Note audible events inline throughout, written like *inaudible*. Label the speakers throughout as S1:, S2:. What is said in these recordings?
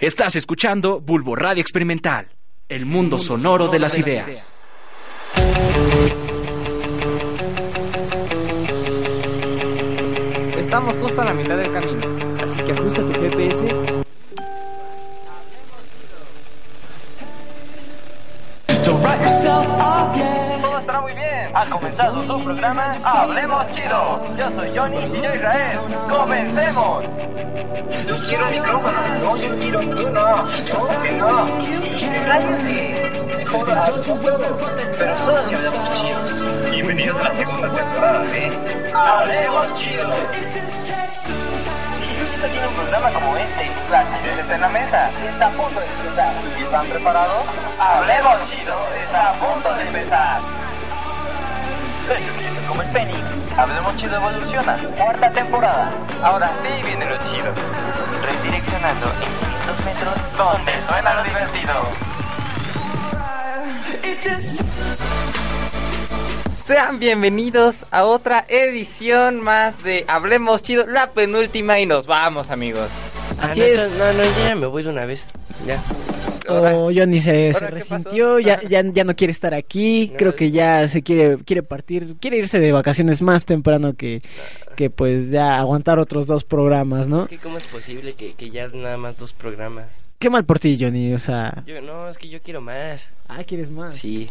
S1: Estás escuchando Bulbo Radio Experimental, el mundo sonoro de las ideas.
S2: Estamos justo a la mitad del camino, así que ajusta tu GPS.
S3: Ha comenzado su programa Hablemos Chido. Yo soy Johnny y yo Israel. ¡Comencemos! Yo quiero micrófono. No, yo quiero uno. No, que no. Puedo. Pero solo si hablamos chido. Bienvenidos a la segunda temporada de Hablemos Chido. Si usted tiene un programa como este, la chile está en la mesa, está a punto de empezar. ¿Están preparados? Hablemos Chido, está a punto de empezar. Como el penny. Hablemos Chido evoluciona. Cuarta temporada. Ahora sí viene lo chido. Redireccionando en 500 metros donde suena lo divertido.
S2: Sean bienvenidos a otra edición más de Hablemos Chido, la penúltima y nos vamos amigos.
S4: Así es. No, no, ya me voy de una vez. Ya.
S5: Oh, Johnny se, resintió, ya, ya, ya no quiere estar aquí,
S4: No, *laughs*
S5: creo que ya se quiere, quiere partir, quiere irse de vacaciones más temprano que, que pues ya aguantar otros dos programas, ¿no?
S4: Es que cómo es posible que, que ya nada más dos programas.
S5: Qué mal por ti, Johnny, o sea,
S4: Yo no, es que yo quiero más.
S5: ah, quieres más.
S4: Sí.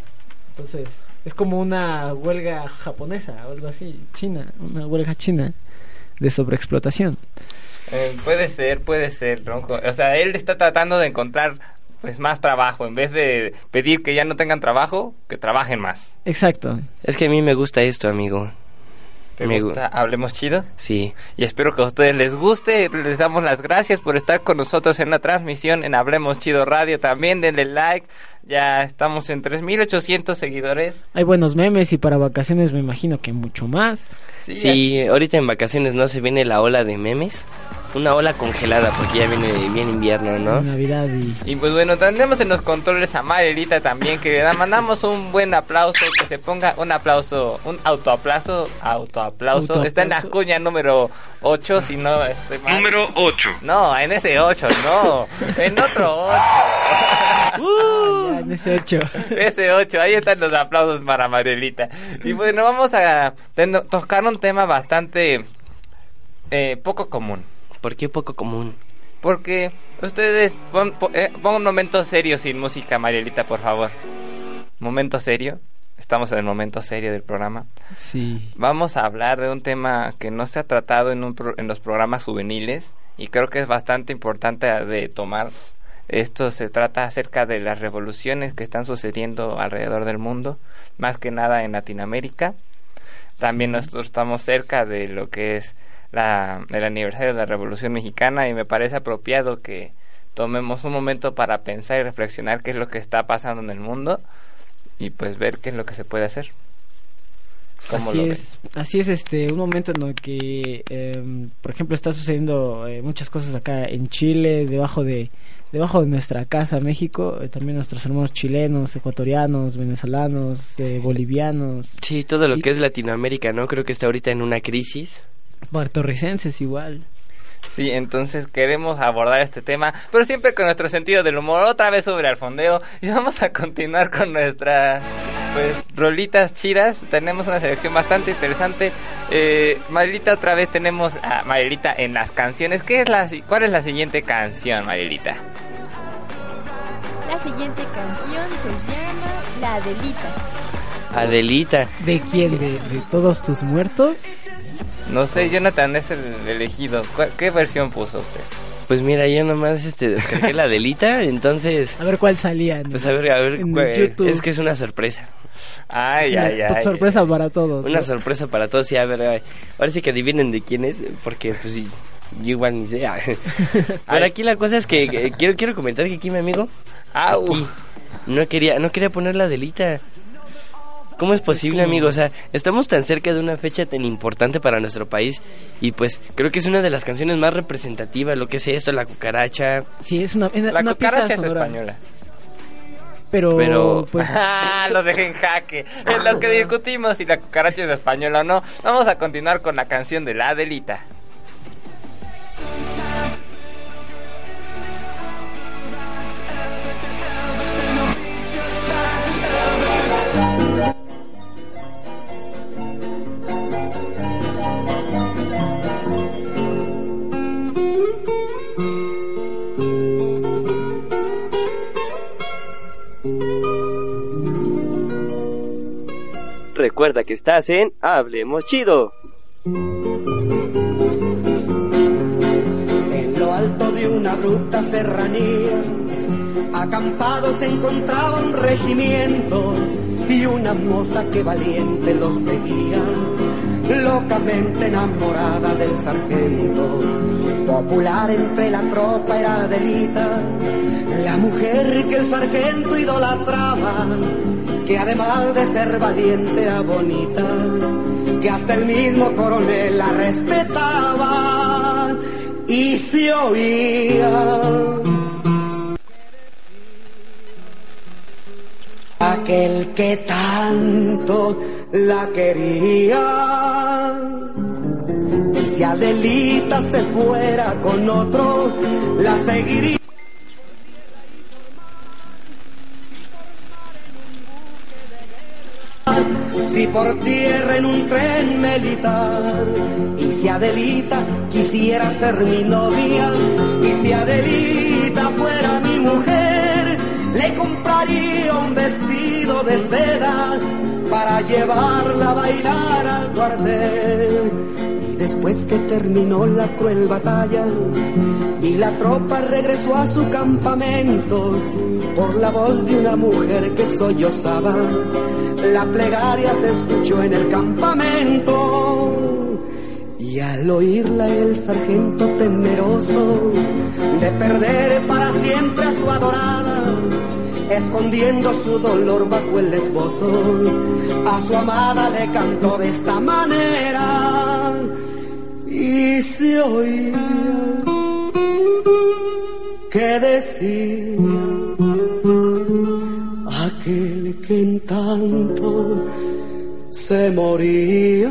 S5: Entonces, es como una huelga japonesa o algo así, china, una huelga china de sobreexplotación.
S2: Eh, puede ser, puede ser, Ronco. O sea, él está tratando de encontrar pues más trabajo en vez de pedir que ya no tengan trabajo, que trabajen más.
S5: Exacto.
S4: Es que a mí me gusta esto, amigo.
S2: ¿Te
S4: Me gu-
S2: gusta? Hablemos chido.
S4: Sí.
S2: Y espero que a ustedes les guste. Les damos las gracias por estar con nosotros en la transmisión en Hablemos Chido Radio. También denle like. Ya estamos en 3.800 seguidores.
S5: Hay buenos memes y para vacaciones me imagino que mucho más.
S2: Sí,
S4: Sí, ahorita en vacaciones no se viene la ola de memes. Una ola congelada porque ya viene bien invierno, ¿no?
S5: Navidad y...
S2: Y pues bueno, tenemos en los controles a Marielita también, que le da- mandamos un buen aplauso, que se ponga un aplauso, un autoaplauso, autoaplauso. Está en la cuña número 8, si no estoy mal.
S6: Número 8.
S2: No, en ese 8, no, en otro 8.
S5: Ya, en ese ocho. *laughs*
S2: Ese 8, ahí están los aplausos para Marielita. Y bueno, vamos a tocar un tema bastante eh, poco común.
S4: ¿Por qué poco común?
S2: Porque ustedes pon, pon- eh, pon un momento serio sin música, Marielita, por favor. Momento serio. Estamos en el momento serio del programa.
S5: Sí.
S2: Vamos a hablar de un tema que no se ha tratado en, un pro- en los programas juveniles y creo que es bastante importante de tomar. Esto se trata acerca de las revoluciones que están sucediendo alrededor del mundo, más que nada en Latinoamérica. También nosotros estamos cerca de lo que es la, el aniversario de la Revolución Mexicana y me parece apropiado que tomemos un momento para pensar y reflexionar qué es lo que está pasando en el mundo y pues ver qué es lo que se puede hacer. ¿Cómo
S5: Así es, así es este un momento en el que, em, por ejemplo, está sucediendo eh, muchas cosas acá en Chile, debajo de debajo de nuestra casa, México, eh, también nuestros hermanos chilenos, ecuatorianos, venezolanos, eh, bolivianos,
S4: Sí, todo lo
S5: Y-
S4: que es Latinoamérica, ¿no? Creo que está ahorita en una crisis.
S5: puertorricenses igual.
S2: Sí, entonces queremos abordar este tema, pero siempre con nuestro sentido del humor, otra vez sobre el fondeo. Y vamos a continuar con nuestras pues rolitas chidas. Tenemos una selección bastante interesante. Eh, Marilita, otra vez tenemos a Marilita en las canciones. ¿Qué es la, si- ¿Cuál es la siguiente canción, Marilita?
S7: La siguiente canción se llama La Adelita.
S4: Adelita.
S5: ¿De quién? ¿De, de todos tus muertos?
S2: No sé, Jonathan es el elegido. ¿Cuál- ¿Qué versión puso usted?
S4: Pues mira, yo nomás este, descargué la Adelita, entonces...
S5: A ver cuál salía.
S4: Pues a ver, a ver, cuál- es que es una sorpresa.
S2: Ay,
S5: Sí,
S2: ay, ay.
S5: sorpresa para todos.
S4: Una
S5: ¿no?
S4: sorpresa para todos, y a ver, a ver, ahora sí que adivinen de quién es, porque pues sí, Yo igual ni sé. *laughs* Pero aquí la cosa es que eh, quiero quiero comentar que aquí mi amigo
S2: Au.
S4: aquí no quería no quería poner la delita. ¿Cómo es posible, amigo? O sea, estamos tan cerca de una fecha tan importante para nuestro país y pues creo que es una de las canciones más representativas, lo que es esto, la cucaracha.
S5: Sí, es una, una,
S2: La
S5: una pieza
S2: cucaracha es
S5: sonora.
S2: española.
S5: Pero,
S4: Pero-
S5: pues, *laughs*
S2: Ah, *laughs* lo dejé en jaque. Es lo que discutimos si la cucaracha es española o no. Vamos a continuar con la canción de la Adelita.
S4: Recuerda que estás en Hablemos Chido.
S6: En lo alto de una abrupta serranía, acampado se encontraba un regimiento y una moza que valiente lo seguía, locamente enamorada del sargento. Popular entre la tropa era Adelita, la mujer que el sargento idolatraba, que además de ser valiente era bonita, que hasta el mismo coronel la respetaba y se oía. Aquel que tanto la quería. Si Adelita se fuera con otro, la seguiría. Si por tierra en un tren militar, y si Adelita quisiera ser mi novia, y si Adelita fuera mi mujer, le compraría un vestido de seda para llevarla a bailar al cuartel. Después que terminó la cruel batalla y la tropa regresó a su campamento, por la voz de una mujer que sollozaba, la plegaria se escuchó en el campamento. Y al oírla el sargento temeroso de perder para siempre a su adorada, escondiendo su dolor bajo el esbozo, a su amada le cantó de esta manera y se oía que decía aquel que en tanto se moría.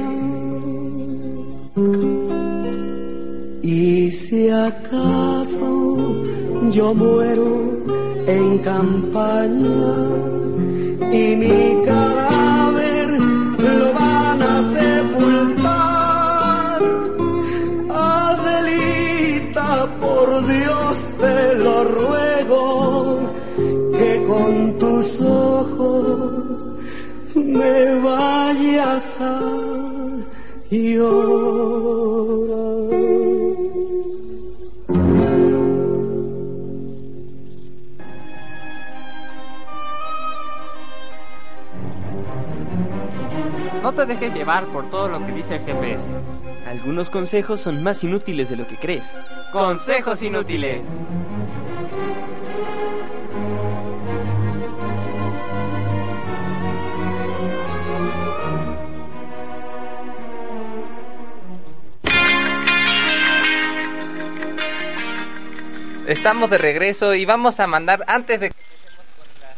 S6: Y si acaso yo muero en campaña y mi cadáver me vayas a llorar.
S2: No te dejes llevar por todo lo que dice el GPS.
S8: Algunos consejos son más inútiles de lo que crees.
S2: Consejos inútiles. Estamos de regreso y vamos a mandar, antes de que con, ca-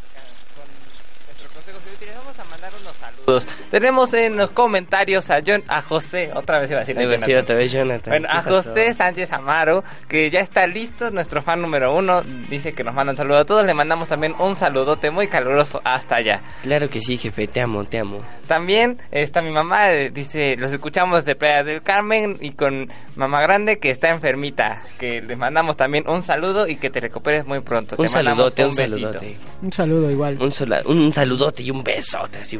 S2: con vamos a mandar unos saludos. Tenemos en los comentarios a John, a José, otra vez iba a decir a Jonathan.
S4: otra vez Jonathan.
S2: Bueno,
S4: ¿Qué
S2: a
S4: pasó?
S2: José Sánchez Amaro, que ya está listo, nuestro fan número uno, dice que nos manda un saludo a todos, le mandamos también un saludote muy caluroso hasta allá.
S4: Claro que sí, jefe, te amo, te amo.
S2: También está mi mamá, dice, los escuchamos de Playa del Carmen y con mamá grande que está enfermita, que les mandamos también un saludo y que te recuperes muy pronto.
S4: Un
S2: te
S4: saludote, un
S2: besito.
S4: saludote.
S5: un saludo igual.
S4: Un, sola- un saludote y un besote así.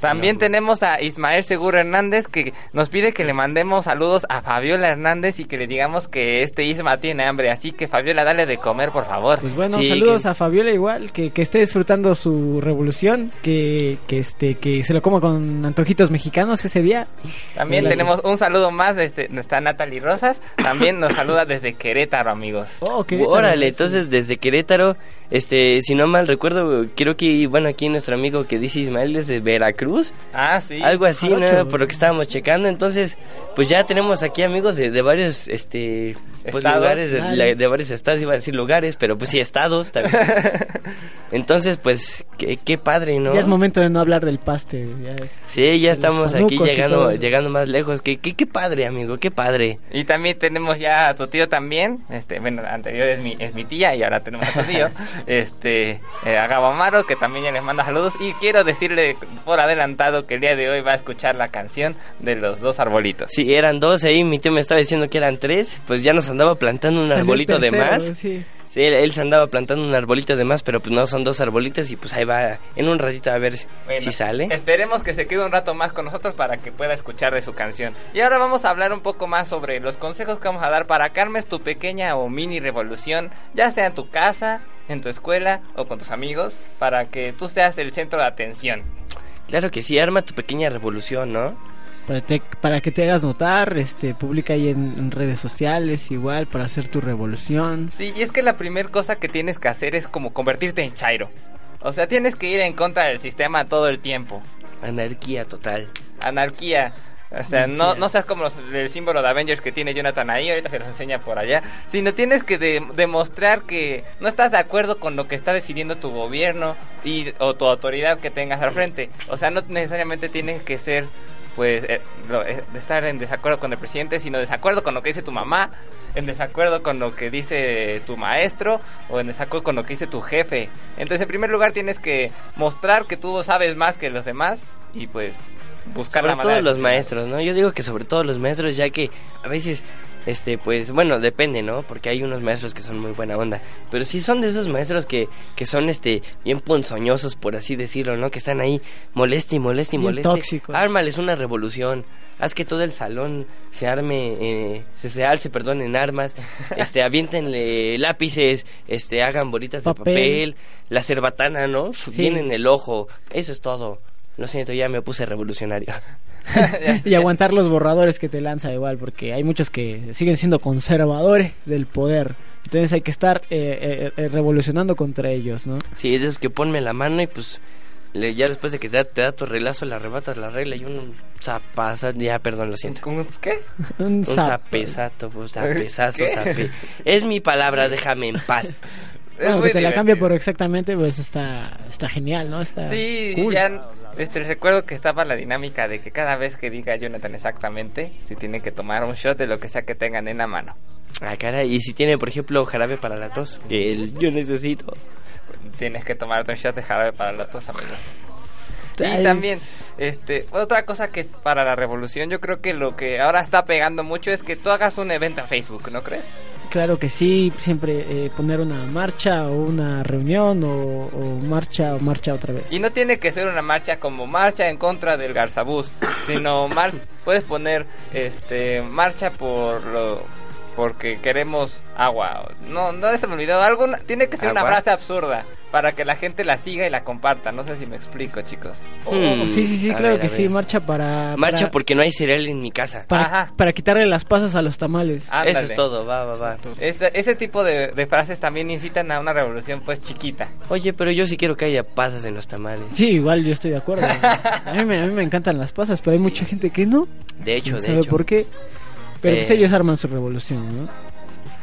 S2: También tenemos a Ismael Seguro Hernández que nos pide que le mandemos saludos a Fabiola Hernández y que le digamos que este Isma tiene hambre. Así que Fabiola, dale de comer, por favor.
S5: Pues bueno,
S4: Sí,
S5: saludos
S4: que-
S5: a Fabiola igual, que, que esté disfrutando su revolución, que, que este que se lo coma con antojitos mexicanos ese día.
S2: También
S5: Sí.
S2: tenemos un saludo más de este, está Natalie Rosas. También nos saluda desde Querétaro, amigos.
S5: Oh, qué
S4: Órale, entonces desde Querétaro, este, si no mal recuerdo, creo que, bueno, aquí nuestro amigo que dice Ismael es de Veracruz,
S2: Ah, sí.
S4: algo así, ¿no?
S5: Jarocho.
S4: Por lo que estábamos checando, entonces, pues ya tenemos aquí amigos de, de varios, este, pues
S2: Estados.
S4: lugares, de,
S5: Nice.
S4: la- de varios estados, iba a decir lugares, pero pues sí, estados también. *laughs* entonces, pues, qué, qué padre, ¿no?
S5: Ya es momento de no hablar del paste. Ya es.
S4: Sí, ya estamos aquí llegando, llegando más lejos, qué, qué, qué padre, amigo, qué padre.
S2: Y también tenemos ya a tu tío también, este, bueno, anterior es mi, es mi tía y ahora tenemos a tu tío, *laughs* este, eh, a Gabo Amaro, que también ya les manda saludos. Y quiero decirle por adelantado que el día de hoy va a escuchar la canción de los dos arbolitos.
S4: Sí, eran dos ahí, mi tío me estaba diciendo que eran tres, pues ya nos andaba plantando un
S5: Salió
S4: arbolito de más.
S5: sí.
S4: Sí, él, él se andaba plantando un arbolito de más, pero pues no son dos arbolitos y pues ahí va en un ratito a ver
S2: Bueno,
S4: si sale.
S2: Esperemos que se quede un rato más con nosotros para que pueda escuchar de su canción. Y ahora vamos a hablar un poco más sobre los consejos que vamos a dar para que armes tu pequeña o mini revolución, ya sea en tu casa, en tu escuela o con tus amigos, para que tú seas el centro de atención.
S4: Claro que sí, arma tu pequeña revolución, ¿no?
S5: Para, te- para que te hagas notar, este, publica ahí en, en redes sociales igual para hacer tu revolución.
S2: Sí, y es que la primera cosa que tienes que hacer es como convertirte en Chairo. O sea, tienes que ir en contra del sistema todo el tiempo.
S4: Anarquía total.
S2: Anarquía. O sea, no, no seas como los, el símbolo de Avengers que tiene Jonathan ahí, ahorita se los enseña por allá, sino tienes que de- demostrar que no estás de acuerdo con lo que está decidiendo tu gobierno y, o tu autoridad que tengas al frente. O sea, no necesariamente tienes que ser, pues, eh, eh, de estar en desacuerdo con el presidente, sino desacuerdo con lo que dice tu mamá, en desacuerdo con lo que dice tu maestro o en desacuerdo con lo que dice tu jefe. Entonces, en primer lugar, tienes que mostrar que tú sabes más que los demás y, pues, buscar
S4: sobre
S2: la manera
S4: todo
S2: de
S4: los maestros, ¿no? Yo digo que sobre todo los maestros, ya que a veces, este, pues, bueno, depende, ¿no? Porque hay unos maestros que son muy buena onda, pero sí son de esos maestros que, que son, este, bien ponzoñosos, por así decirlo, ¿no? Que están ahí moleste y moleste y moleste.
S5: tóxicos.
S4: Ármales una revolución. Haz que todo el salón se arme, eh, se, se alce, perdón, en armas, *laughs* este, aviéntenle lápices, este, hagan bolitas de
S5: Papel.
S4: la cerbatana, ¿no? Bien en el ojo, eso es todo. Lo siento, ya me puse revolucionario. *laughs*
S5: y aguantar los borradores que te lanza igual, porque hay muchos que siguen siendo conservadores del poder. Entonces hay que estar eh, eh, eh, revolucionando contra ellos, ¿no?
S4: Sí, esos que ponme la mano y pues le- ya después de que te da, te da tu reglazo, le arrebatas la regla y un zapazazo, ya perdón, lo siento.
S2: ¿Cómo- ¿Qué? *laughs*
S5: Un
S4: Un
S5: zap- *laughs*
S4: zapezazo, pues, zapezazo,
S2: ¿Qué?
S4: zape. Es mi palabra, déjame en paz.
S5: Bueno, que te la cambie por exactamente, pues está, está genial, ¿no? Está
S2: Sí,
S5: cool.
S2: ya este, recuerdo que estaba la dinámica de que cada vez que diga Jonathan exactamente, si tiene que tomar un shot de lo que sea que tengan en la mano.
S4: Ah, caray, y si tiene, por ejemplo, jarabe para la tos, que el- yo necesito.
S2: Tienes que tomarte un shot de jarabe para los dos amigos.
S5: Ay,
S2: Y también, este, otra cosa que para la revolución, yo creo que lo que ahora está pegando mucho es que tú hagas un evento en Facebook, ¿no crees?
S5: Claro que sí, siempre eh, poner una marcha o una reunión o, o marcha o marcha otra vez.
S2: Y no tiene que ser una marcha como marcha en contra del Garzabús, sino mar puedes poner este marcha por lo porque queremos agua. No, no se me olvidó. Alguna, tiene que ser una frase absurda para que la gente la siga y la comparta. No sé si me explico, chicos.
S5: Oh,
S4: Hmm,
S5: sí, sí, sí,
S4: a
S5: claro
S4: ver,
S5: que sí, marcha para...
S4: Marcha
S5: para,
S4: porque no hay cereal en mi casa.
S5: para,
S2: Ajá.
S5: para quitarle las pasas a los tamales.
S2: Ándale.
S4: Eso es todo, va, va, va.
S2: Ese, ese tipo de, de frases también incitan a una revolución pues chiquita.
S4: Oye, pero yo sí quiero que haya pasas en los tamales.
S5: Sí, igual yo estoy de acuerdo. *laughs* a, mí me, a mí me encantan las pasas, pero hay mucha gente que no.
S4: De hecho,
S5: ¿Quién
S4: de
S5: sabe
S4: hecho.
S5: por qué? Pero pues
S4: Eh.
S5: ellos arman su revolución, ¿no?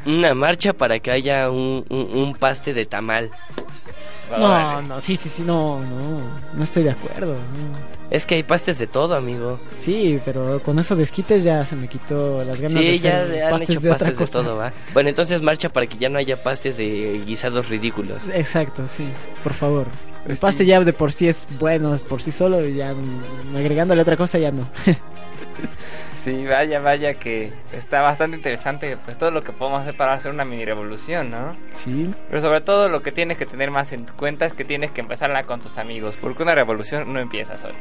S4: Una marcha para que haya un, un, un paste de tamal.
S5: No, no, sí, sí, sí, no, no, no estoy de acuerdo. no.
S4: Es que hay pastes de todo, amigo.
S5: Sí, pero con esos desquites ya se me quitó las ganas de
S4: Sí, ya
S5: hacer
S4: han
S5: pastes
S4: hecho
S5: de otra
S4: de
S5: cosa.
S4: todo, va. Bueno, entonces marcha para que ya no haya pastes de guisados ridículos.
S5: Exacto, sí, por favor. El
S2: Pues
S5: paste ya de por sí es bueno, por sí solo, y ya mm, agregándole otra cosa ya no. *laughs*
S2: Sí, vaya, vaya que está bastante interesante pues todo lo que podemos hacer para hacer una mini revolución, ¿no?
S9: Sí.
S2: Pero sobre todo lo que tienes que tener más en cuenta es que tienes que empezarla con tus amigos, porque una revolución no empieza sola.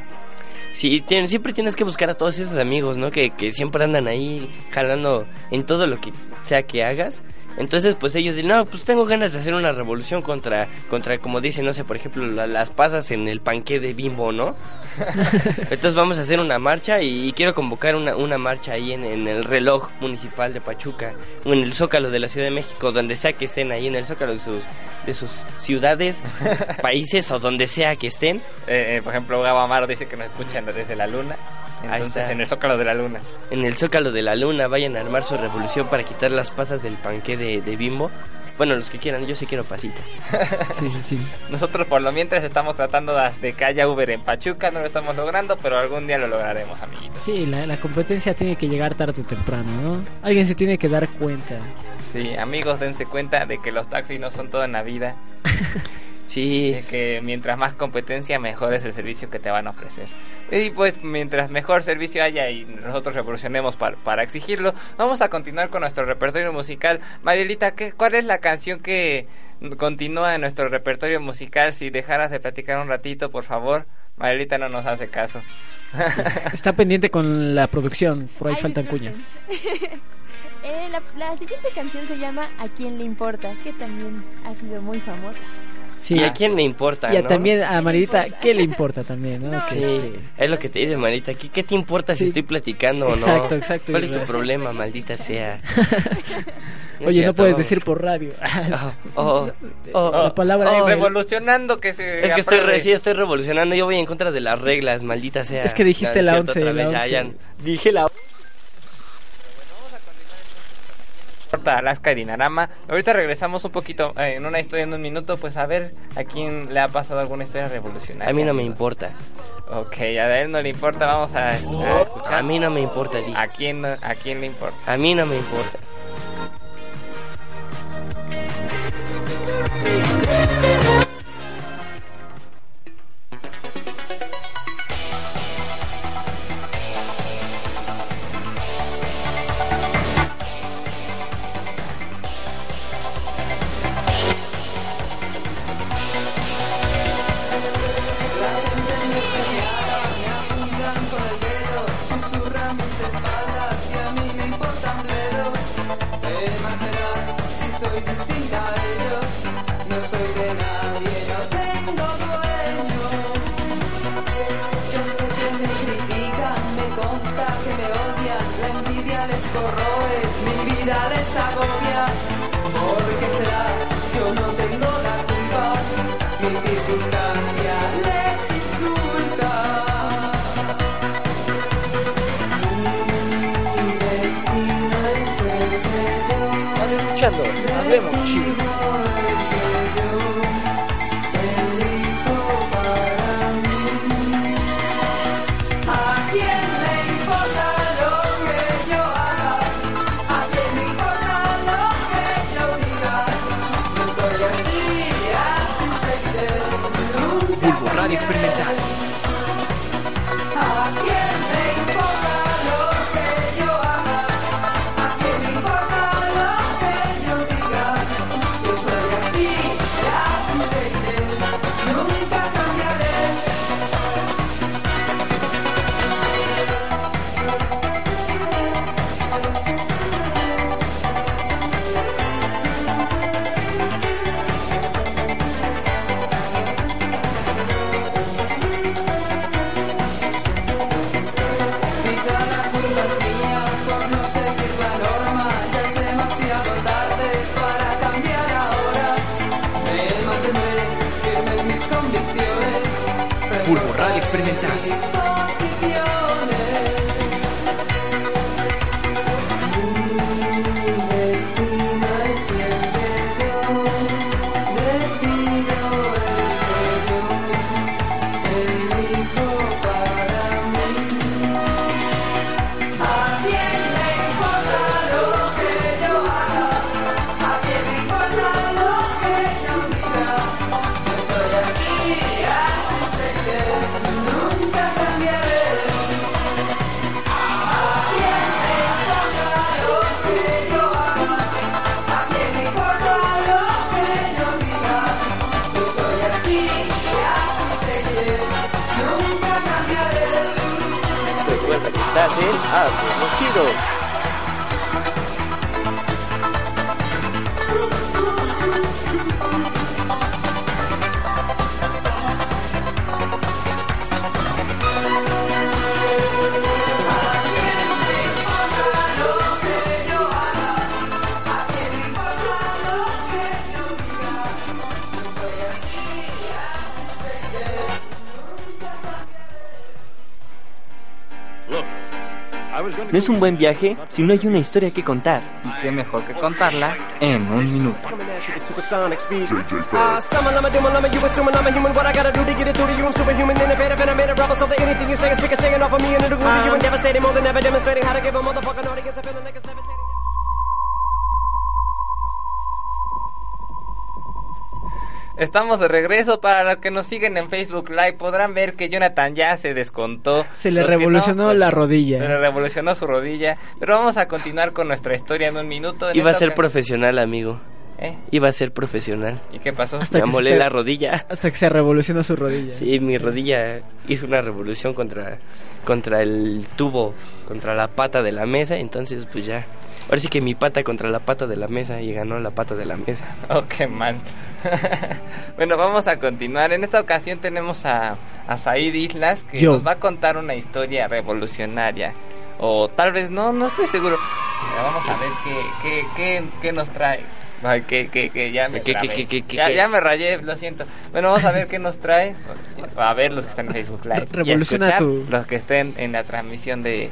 S4: Sí, siempre tienes que buscar a todos esos amigos, ¿no? Que, que siempre andan ahí jalando en todo lo que sea que hagas. Entonces, pues ellos dicen, no, pues tengo ganas de hacer una revolución contra, contra como dicen, no sé, por ejemplo, la- las pasas en el panqué de Bimbo, ¿no? *laughs* Entonces vamos a hacer una marcha y, y quiero convocar una, una marcha ahí en, en el reloj municipal de Pachuca, o en el Zócalo de la Ciudad de México, donde sea que estén ahí en el Zócalo de sus, de sus ciudades, *laughs* países o donde sea que estén.
S2: Eh, eh, por ejemplo, Gabo Amaro dice que nos escuchan desde la luna.
S4: Ahí
S2: Entonces,
S4: está.
S2: en el zócalo de la luna.
S4: en el Zócalo de la Luna vayan a armar su revolución para quitar las pasas del panqué de, de Bimbo. Bueno, los que quieran, yo sí quiero pasitas. *laughs*
S9: Sí, sí, sí.
S2: Nosotros por lo mientras estamos tratando de, de que haya Uber en Pachuca, no lo estamos logrando, pero algún día lo lograremos, amiguitos.
S9: Sí, la, la competencia tiene que llegar tarde o temprano, ¿no? Alguien se tiene que dar cuenta.
S2: Sí, amigos, dense cuenta de que los taxis no son todo en la vida. *laughs*
S4: Sí,
S2: Es que mientras más competencia, mejor es el servicio que te van a ofrecer. Y pues mientras mejor servicio haya y nosotros revolucionemos para, para exigirlo, vamos a continuar con nuestro repertorio musical. Marielita, ¿qué, ¿cuál es la canción que continúa en nuestro repertorio musical? Si dejaras de platicar un ratito, por favor. Marielita no nos hace caso. *laughs*
S9: Está pendiente con la producción, por ahí
S7: Ay,
S9: faltan
S7: disculpen.
S9: cuñas. *laughs*
S7: Eh, la, la siguiente canción se llama ¿A quién le importa? Que también ha sido muy famosa.
S9: Sí,
S4: ¿Y a quién le importa?
S9: Y a
S4: no?
S9: también a
S7: importa?
S9: ¿qué le importa también, no?
S7: No.
S9: Que,
S4: Sí,
S9: este,
S4: es lo que te dice, Marita. ¿Qué, qué te importa si estoy platicando o no?
S9: Exacto, exacto,
S4: ¿Cuál es tu problema, maldita sea? *laughs* No
S9: Oye, no puedes decir por radio.
S4: Oh, oh, *laughs*
S9: La palabra
S2: Oh,
S9: oh,
S2: revolucionando que se
S4: Es que estoy, re- sí, estoy revolucionando. Yo voy en contra de las reglas, maldita sea.
S9: Es que dijiste
S4: No,
S9: la
S4: es cierto,
S9: 11,
S4: otra vez,
S9: la
S4: ya,
S9: 11.
S4: ya. Dije la
S2: Alaska y Dinarama. Ahorita regresamos un poquito eh, en una historia en un minuto, pues a ver a quién le ha pasado alguna historia revolucionaria.
S4: A mí no me importa.
S2: Ok, a él no le importa, vamos a, a escuchar.
S4: A mí no me importa, dije.
S2: ¿A quién, no- ¿A quién le importa?
S4: A mí no me importa.
S5: Consta que me odian, la envidia les corroe, mi vida les agobia. ¿Por qué será? Yo no tengo la culpa, mi circunstancia les insulta. Mi destino es el que yo
S9: escuchando, hablemos
S5: es
S8: un buen viaje si no hay una historia que contar.
S2: Y qué mejor que contarla en un minuto. Estamos de regreso. Para los que nos siguen en Facebook Live podrán ver que Jonathan ya se descontó.
S5: Se le
S2: Los
S5: revolucionó
S2: pues,
S5: la rodilla.
S2: Se le revolucionó su rodilla. Pero vamos a continuar con nuestra historia en un minuto. En
S4: Iba a ser profesional, amigo.
S2: ¿Eh?
S4: Iba a ser profesional.
S2: ¿Y qué pasó?
S5: Hasta
S4: Me amolé la rodilla.
S5: Hasta que se revolucionó su rodilla.
S4: Sí, mi rodilla hizo una revolución contra, contra el tubo, contra la pata de la mesa, entonces pues ya. Ahora sí que mi pata contra la pata de la mesa y ganó la pata de la mesa. *laughs*
S2: Oh, qué mal. *laughs* bueno, vamos a continuar. En esta ocasión tenemos a, a Said Islas que
S5: Yo.
S2: nos va a contar una historia revolucionaria. O tal vez no, no estoy seguro. Vamos a ver qué, qué, qué, qué nos trae. Ay, que, que, que ya me rayé, lo siento. Bueno, vamos a ver qué nos trae. A ver los que están en Facebook Live. *laughs* y a
S5: Revoluciona
S2: escuchar
S5: tu-
S2: Los que estén en la transmisión de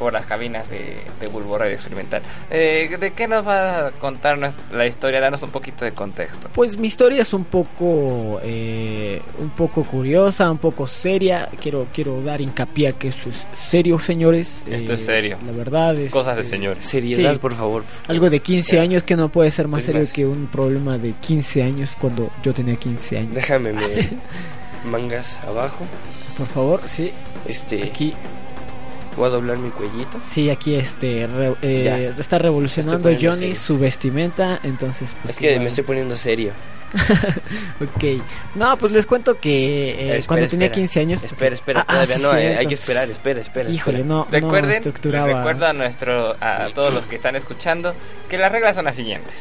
S2: por las cabinas de, de Bulbo Radio Experimental. Eh, ¿De qué nos va a contar la historia? Danos un poquito de contexto.
S5: Pues mi historia es un poco, eh, un poco curiosa, un poco seria. Quiero, quiero dar hincapié a que eso es serio, señores.
S2: Esto
S5: Eh,
S2: es serio.
S5: La verdad es
S2: Cosas de
S5: eh,
S2: señores.
S4: Seriedad,
S5: Sí.
S4: por favor.
S5: Algo de 15 años que no puede ser más
S4: Es
S5: serio
S4: más.
S5: que un problema de 15 años cuando yo tenía 15 años.
S4: Déjame *laughs* me mangas abajo.
S5: Por favor, sí.
S4: Este,
S5: Aquí,
S4: voy a doblar mi cuellito.
S5: sí, aquí este re- eh, está revolucionando Johnny
S4: serio.
S5: su vestimenta, entonces pues
S4: Es que
S5: igual.
S4: me estoy poniendo serio. *laughs*
S5: Ok. No, pues les cuento que eh,
S4: Espera,
S5: cuando tenía
S4: espera.
S5: 15 años.
S4: Espera, espera,
S5: Ah, ah,
S4: todavía
S5: sí,
S4: no, eh, hay que esperar, espera, espera.
S5: Híjole,
S4: espera.
S5: no, no
S2: Recuerden,
S5: estructuraba.
S2: recuerdo a nuestro, a todos los que están escuchando que las reglas son las siguientes.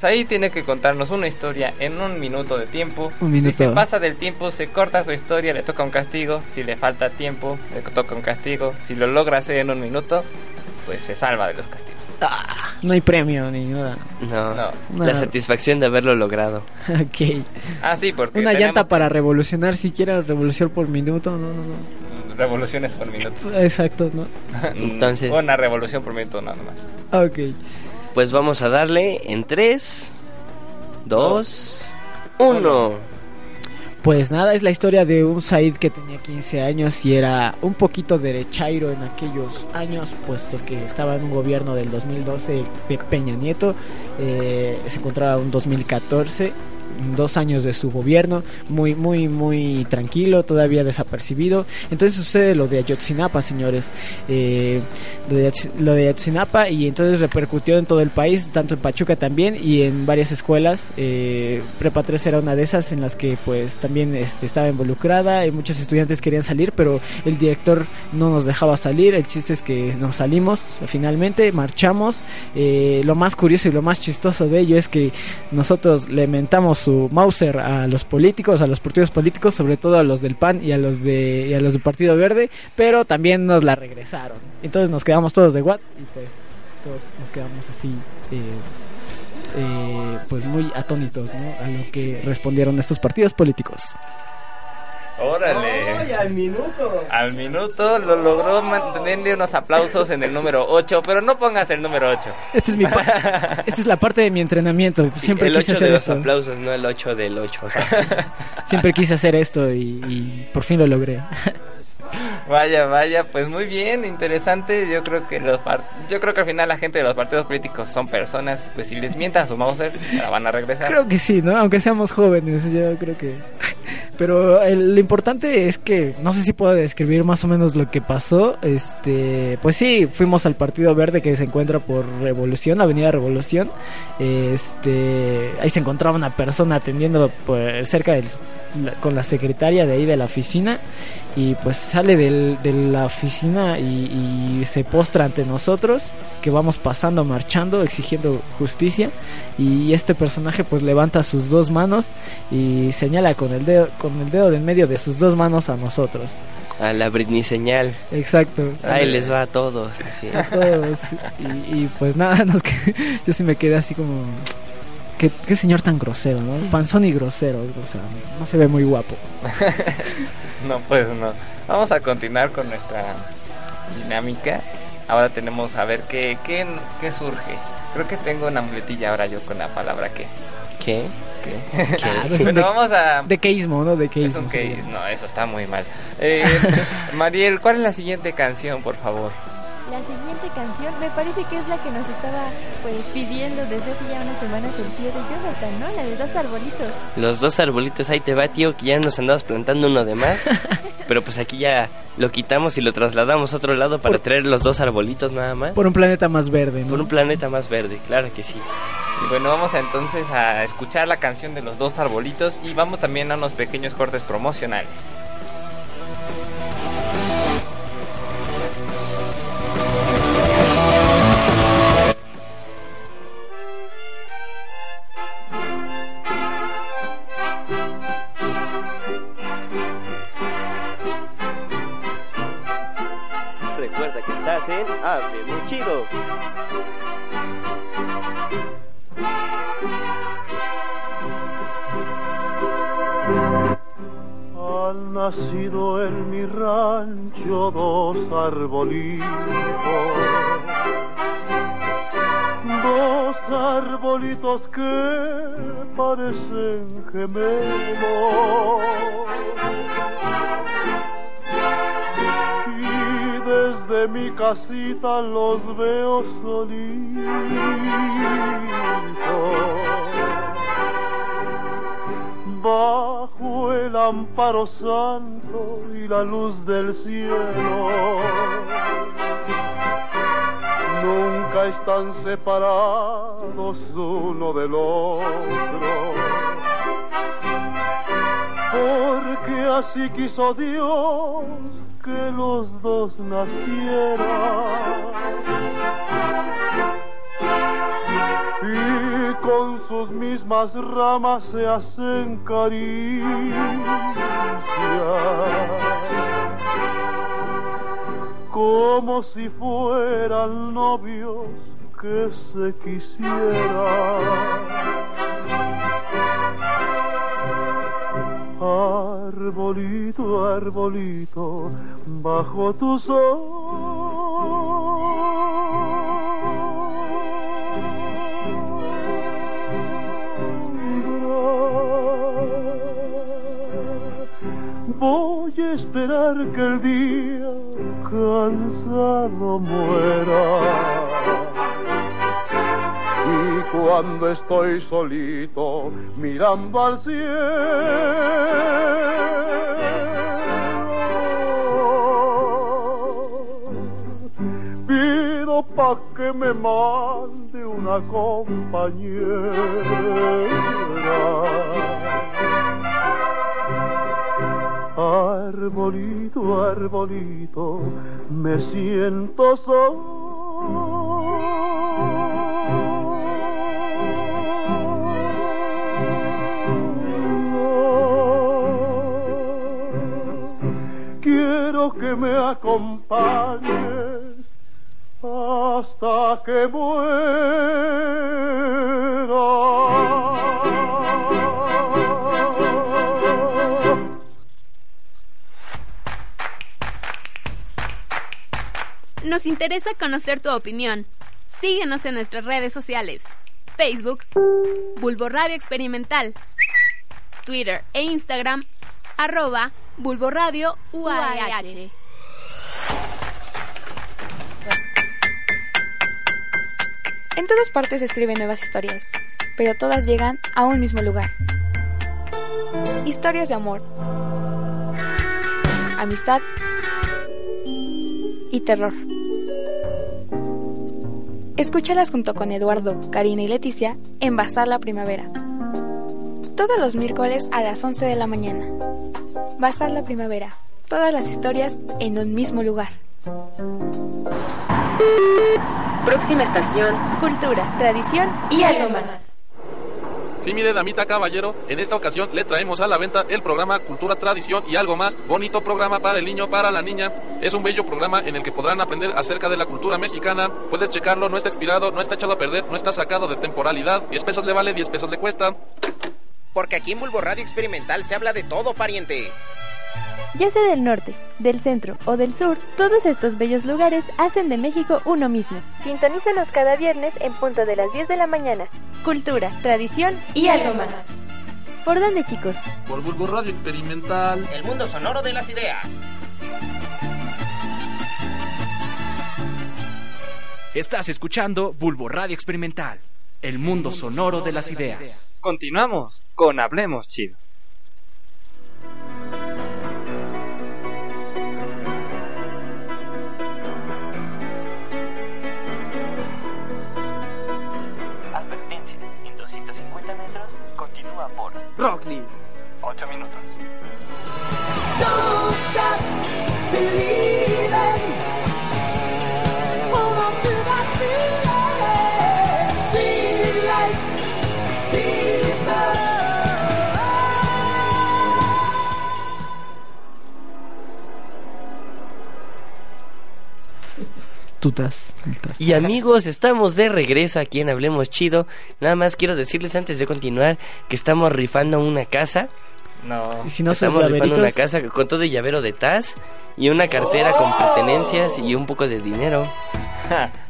S2: Said tiene que contarnos una historia en un minuto de tiempo.
S5: Un
S2: Si
S5: minuto.
S2: se pasa del tiempo, se corta su historia, le toca un castigo. Si le falta tiempo, le toca un castigo. Si lo logra hacer en un minuto, pues se salva de los castigos.
S5: Ah, no hay premio ni nada.
S4: No,
S2: No.
S5: No.
S4: la satisfacción de haberlo logrado.
S5: ok.
S2: Ah, sí, porque
S5: Una
S2: tenemos
S5: llanta para revolucionar, siquiera revolución por minuto. No, no, no.
S2: revoluciones por minuto.
S5: Exacto, no. *laughs*
S4: Entonces-
S2: Una revolución por minuto nada más.
S5: Ok.
S4: Pues vamos a darle en 3, 2, 1.
S5: Pues nada, es la historia de un Said que tenía 15 años y era un poquito derechairo en aquellos años, puesto que estaba en un gobierno del 2012 de Peña Nieto, eh, se encontraba un 2014, dos años de su gobierno, muy, muy, muy tranquilo, todavía desapercibido. Entonces sucede lo de Ayotzinapa, señores, eh, lo, de, Ayotzinapa y entonces repercutió en todo el país, tanto en Pachuca también y en varias escuelas. Eh, Prepa 3 era una de esas en las que pues también este, estaba involucrada y muchos estudiantes querían salir, pero el director no nos dejaba salir. El chiste es que nos salimos finalmente, marchamos. Eh, lo más curioso y lo más chistoso de ello es que nosotros le mentamos Mauser a los políticos, a los partidos políticos, sobre todo a los del PAN y a los de a los del Partido Verde, pero también nos la regresaron. Entonces nos quedamos todos de what y pues todos nos quedamos así eh, eh, pues muy atónitos a lo que respondieron estos partidos políticos.
S2: Órale.
S8: al minuto!
S2: Al minuto lo logró mantenerle unos aplausos en el número 8, pero no pongas el número 8.
S5: Esta es mi *laughs* esta es la parte de mi entrenamiento. Siempre
S4: el
S5: quise
S4: 8
S5: hacer
S4: de los
S5: esto.
S4: aplausos, no el 8 del 8. *laughs*
S5: Siempre quise hacer esto y, y por fin lo logré. *laughs*
S2: Vaya, vaya, pues muy bien, interesante. Yo creo que los yo creo que al final la gente de los partidos políticos son personas, pues si les mientan a su Mauser, se la van a regresar.
S5: Creo que sí, ¿no? Aunque seamos jóvenes, yo creo que Pero el- lo importante es que no sé si puedo describir más o menos lo que pasó. Este, pues sí, fuimos al Partido Verde que se encuentra por Revolución, Avenida Revolución. Este, ahí se encontraba una persona atendiendo por cerca del, la- con la secretaria de ahí de la oficina y pues sale del- de la oficina y, y se postra ante nosotros que vamos pasando marchando exigiendo justicia y este personaje pues levanta sus dos manos y señala con el dedo con el dedo de en medio de sus dos manos a nosotros
S4: A la Britney señal.
S5: exacto
S4: Ahí les va a todos. así.
S5: a todos y, y, pues nada *laughs* nos que- yo sí me quedé así como qué, qué señor tan grosero no panzón y grosero o sea no se ve muy guapo *laughs*
S2: No, pues no. Vamos a continuar con nuestra dinámica. Ahora tenemos a ver qué, qué, qué surge. Creo que tengo una muletilla ahora yo con la palabra que.
S4: ¿Qué?
S2: ¿Qué? *laughs*
S5: Ah, es un
S2: bueno,
S5: de-
S2: vamos a...
S5: dequeísmo no
S2: Es
S5: dequeísmo
S2: un
S5: se
S2: que...
S5: llama.
S2: No, eso está muy mal. Eh, *laughs* Mariel, ¿cuál es la siguiente canción, por favor?
S7: La siguiente canción me parece que es la que nos estaba pues pidiendo desde hace ya unas semanas el tío de Jonathan, ¿no? La de dos arbolitos.
S4: Los dos arbolitos, ahí te va, tío, que ya nos andabas plantando uno de más. *laughs* pero pues aquí ya lo quitamos y lo trasladamos a otro lado para traer los dos arbolitos nada más.
S5: por un planeta más verde ¿no?
S4: Por un planeta más verde, claro que sí.
S2: Y bueno, vamos entonces a escuchar la canción de los dos arbolitos y vamos también a unos pequeños cortes promocionales.
S8: Recuerda que estás en Hable Muy Chido.
S10: Han nacido en mi rancho dos arbolitos, dos arbolitos que parecen gemelos. Desde mi casita los veo solitos bajo el amparo santo y la luz del cielo. Nunca están separados uno del otro, porque así quiso Dios que los dos nacieran y con sus mismas ramas se hacen caricias como si fueran novios que se quisieran. Arbolito, arbolito, bajo tu sombra. Voy a esperar que el día cansado muera. Y cuando estoy solito mirando al cielo, pido pa' que me mande una compañera. Arbolito, arbolito, me siento solo. Quiero que me acompañes hasta que muera.
S11: Nos interesa conocer tu opinión. Síguenos en nuestras redes sociales. Facebook, Bulbo Radio Experimental. Twitter e Instagram, arroba Bulbo Radio UAH.
S12: En todas partes se escriben nuevas historias, pero todas llegan a un mismo lugar. Historias de amor, amistad y terror. Escúchalas junto con Eduardo, Karina y Leticia en Bazar la Primavera. Todos los miércoles a las 11 de la mañana. Bazar la Primavera. Todas las historias en un mismo lugar.
S13: Próxima estación, cultura, tradición y algo más.
S14: Sí, mire, damita caballero, en esta ocasión le traemos a la venta el programa Cultura, Tradición y algo más. Bonito programa para el niño, para la niña. Es un bello programa en el que podrán aprender acerca de la cultura mexicana. Puedes checarlo, no está expirado, no está echado a perder, no está sacado de temporalidad. 10 pesos le vale, 10 pesos le cuesta.
S15: Porque aquí en Bulbo Radio Experimental se habla de todo, pariente.
S7: Ya sea del norte, del centro o del sur, todos estos bellos lugares hacen de México uno mismo. Sintonízanos cada viernes en punto de las 10 de la mañana.
S13: Cultura, tradición y algo más.
S7: ¿Por dónde, chicos?
S14: Por Bulbo Radio Experimental.
S15: El mundo sonoro de las ideas.
S1: Estás escuchando Bulbo Radio Experimental, el mundo sonoro de las ideas.
S16: Continuamos con Hablemos Chido.
S17: Advertencia, en 250 metros continúa por
S8: Rocklist.
S5: Tutas.
S4: Y amigos, estamos de regreso aquí en Hablemos Chido. Nada más quiero decirles antes de continuar que estamos rifando una casa.
S2: No.
S5: Y si no
S4: estamos rifando
S5: llaveritos?
S4: una casa con todo el llavero de Taz y una cartera con pertenencias y un poco de dinero.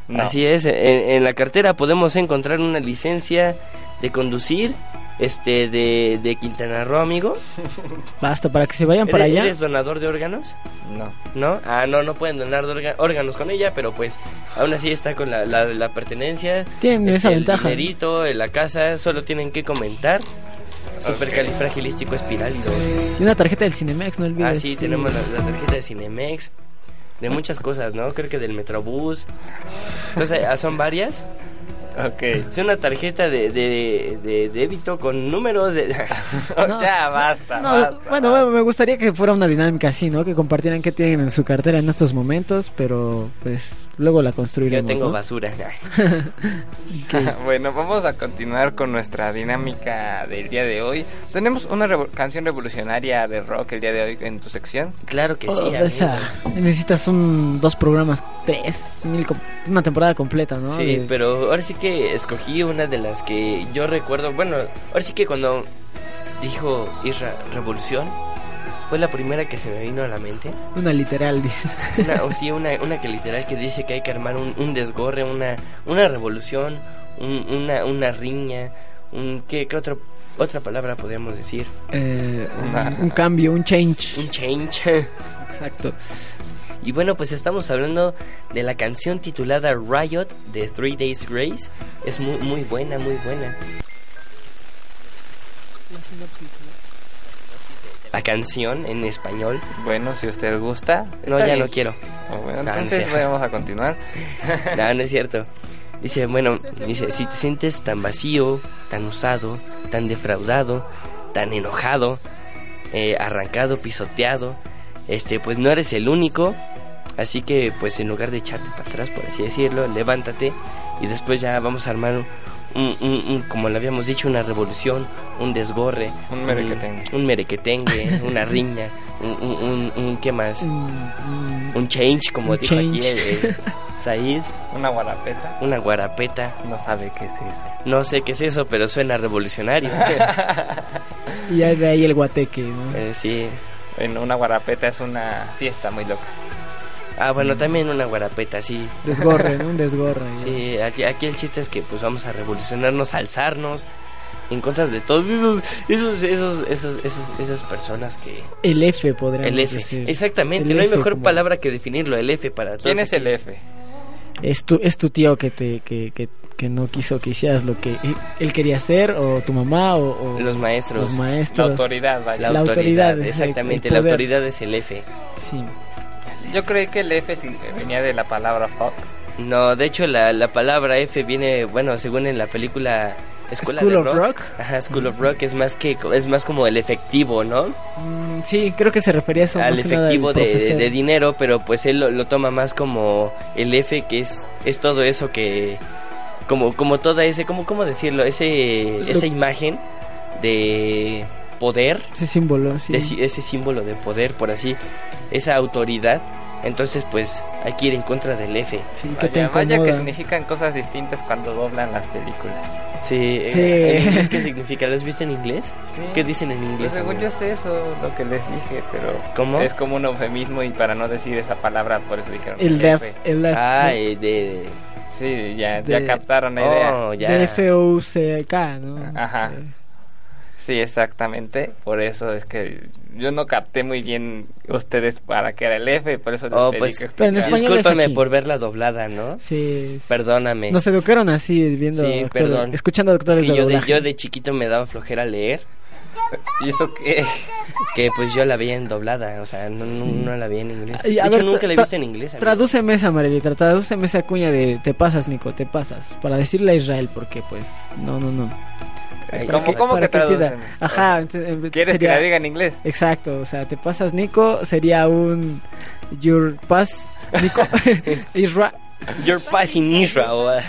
S2: no.
S4: Así es, en, en la cartera podemos encontrar una licencia de conducir este de, de Quintana Roo, amigo. *laughs*
S5: Basta, para que se vayan para
S4: ¿Eres-
S5: allá.
S4: ¿Eres donador de órganos?
S2: No.
S4: ¿No? Ah, no, no pueden donar órganos con ella, pero pues aún así está con la, la, la pertenencia.
S5: Tienen esa
S4: el
S5: ventaja.
S4: dinerito, en la casa, solo tienen que comentar. Supercalifragilístico espirálido.
S5: Y una tarjeta del Cinemex, no olvides.
S4: Ah, sí, tenemos la, la tarjeta de Cinemex. De muchas cosas, ¿no? Creo que del Metrobús. Entonces, ah, son varias.
S2: Ok.
S4: Es una tarjeta de, de, de débito con números de... *laughs*
S5: No.
S2: ya, basta.
S5: No,
S2: basta.
S5: bueno, me gustaría que fuera una dinámica así, ¿no? Que compartieran qué tienen en su cartera en estos momentos, pero pues luego la
S4: Yo
S5: construiremos.
S4: tengo
S5: ¿no?
S4: basura. *laughs* *laughs*
S2: bueno, vamos a continuar con nuestra dinámica del día de hoy. Tenemos una revo- canción revolucionaria de rock el día de hoy en tu sección.
S4: Claro que
S5: Oh, esa, necesitas un dos programas, tres, mil una temporada completa, ¿no?
S4: Sí,
S5: De-
S4: pero ahora sí que escogí una de las que yo recuerdo. Bueno, ahora sí que cuando dijo Isra Revolución, fue la primera que se me vino a la mente.
S5: Una literal, dices.
S4: Una, o sí, una, una que literal que dice que hay que armar un, un desgorre, una, una revolución, un- una, una riña, un, ¿qué, qué otra, otra palabra podríamos decir?
S5: Eh, un, *laughs* un cambio, un change.
S4: Un change.
S5: Exacto.
S4: Y bueno, pues estamos hablando de la canción titulada Riot de Three Days Grace. Es muy, muy buena, muy buena. La canción en español.
S2: Bueno, si usted gusta.
S4: No, ya
S2: bien.
S4: no quiero.
S2: Oh, bueno,
S4: Ah, no
S2: entonces vamos a continuar. *laughs* *laughs*
S4: no, no es cierto. Dice, bueno, dice, si te sientes tan vacío, tan usado, tan defraudado, tan enojado, eh, arrancado, pisoteado, este, pues no eres el único. Así que, pues en lugar de echarte para atrás, por así decirlo, levántate y después ya vamos a armar un, un- un- como le habíamos dicho, una revolución, un desgorre,
S2: Un merequetengue.
S4: un, merequetengue, una riña, *laughs* un, un, un- un- ¿qué más? Un change, como
S5: Un
S4: dijo aquí
S5: change.
S4: el, el *laughs* Said.
S2: Una guarapeta.
S4: Una guarapeta.
S2: No sabe qué es eso.
S4: No sé qué es eso, pero suena revolucionario. *laughs*
S5: Y de ahí el guateque, ¿no?
S4: Eh, sí.
S2: Bueno, una guarapeta es una fiesta muy loca.
S4: Ah, bueno, también una guarapeta, sí.
S5: Desgorre, *laughs* ¿no? Un desgorre.
S4: Sí, aquí, aquí el chiste es que pues vamos a revolucionarnos, alzarnos en contra de todos esos, esos, esos, esos, esos- esas personas que...
S5: El F, podríamos
S4: El F,
S5: decir.
S4: exactamente,
S5: El
S4: no hay
S5: F
S4: mejor
S5: como-
S4: palabra que definirlo, el F para todos.
S2: ¿Quién es el
S4: aquellos-
S2: F?
S5: Es tu, es tu tío que te, que, que, que no quiso que hicieras lo que él, quería hacer o tu mamá o, o
S4: Los maestros.
S5: los maestros
S2: La autoridad, vaya.
S4: La,
S5: La
S4: autoridad,
S5: el-
S4: exactamente.
S5: el
S4: la autoridad es el F.
S5: sí
S2: Yo creí que el F sí venía de la palabra fuck.
S4: No, de hecho la, la palabra F viene, bueno, según en la película Escuela
S5: School
S4: de
S5: of
S4: Rock.
S5: Rock.
S4: Ajá, School of Rock es más que es más como el efectivo, ¿no?
S5: Mm, sí creo que se refería a eso
S4: Al efectivo de, dinero, pero pues él lo, lo toma más como el F que es es todo eso que como como toda ese como cómo decirlo, ese esa imagen de poder
S5: ese símbolo sí
S4: de ese símbolo de poder, por así, esa autoridad. Entonces, pues hay que ir en contra del F.
S5: Sí, que te
S2: Vaya, que significan cosas distintas cuando doblan las películas.
S4: Sí,
S5: Sí.
S4: eh, ¿en qué significa? ¿Lo has visto en inglés?
S2: Sí.
S4: ¿Qué dicen en
S2: Pues
S4: inglés?
S2: según
S4: amigo?
S2: yo sé eso, lo que les dije, pero
S4: ¿Cómo?
S2: es como un eufemismo y para no decir esa palabra, por eso dijeron
S5: el
S2: F.
S5: left el left
S4: Ah,
S5: ¿no?
S4: eh, de...
S2: Sí, ya,
S5: De-
S2: ya captaron la idea.
S4: Oh, ya.
S5: de F O C K no
S2: Ajá.
S5: Eh,
S2: Sí, exactamente. Por eso es que yo no capté muy bien ustedes para qué era el F, por eso les
S4: Oh,
S2: pedí
S4: pues,
S2: que
S5: Pero en es
S4: Discúlpame por verla doblada, ¿no?
S5: sí
S4: Perdóname.
S5: nos educaron así viendo
S4: Sí, perdón.
S5: escuchando
S4: Es
S5: doctores
S4: que
S5: de
S4: yo de,
S5: doblaje.
S4: yo de chiquito me daba flojera leer,
S2: ¿Y eso qué? *laughs*
S4: que pues yo la veía en doblada, o sea, no, no, no la veía en inglés.
S5: Y,
S4: De
S5: a
S4: hecho,
S5: ver,
S4: nunca la he visto en inglés. amigo.
S5: Tradúceme esa, Marilita, tradúceme esa cuña de te pasas, Nico, te pasas. Para decirle a Israel, porque pues, no, no, no.
S2: ¿Cómo, cómo
S5: para
S2: que traducen?
S5: Ajá. en-
S2: ¿Quieres
S5: sería-
S2: que la diga en inglés?
S5: Exacto, o sea, te pasas, Nico, sería un your pass, Nico, *laughs* *laughs* Israel.
S4: Your passing Israel.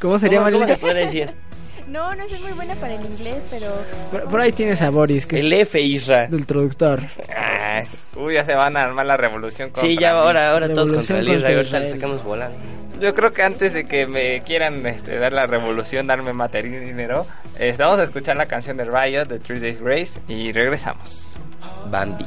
S5: ¿Cómo sería,
S4: ¿Cómo, cómo se podría decir? *laughs*
S7: No, no soy muy buena para el inglés, pero...
S5: Por, por ahí tienes a Boris, que
S4: El F Israel.
S5: del traductor.
S4: Ah,
S2: Uy, ya se van a armar la revolución contra
S4: sí, ya
S2: mí.
S4: ahora, ahora todos contra el Israel, ahorita le sacamos volando.
S2: Yo creo que antes de que me quieran este, dar la revolución, darme material y dinero, eh, vamos a escuchar la canción de Riot, de Three Days Grace, y regresamos.
S4: Bambi.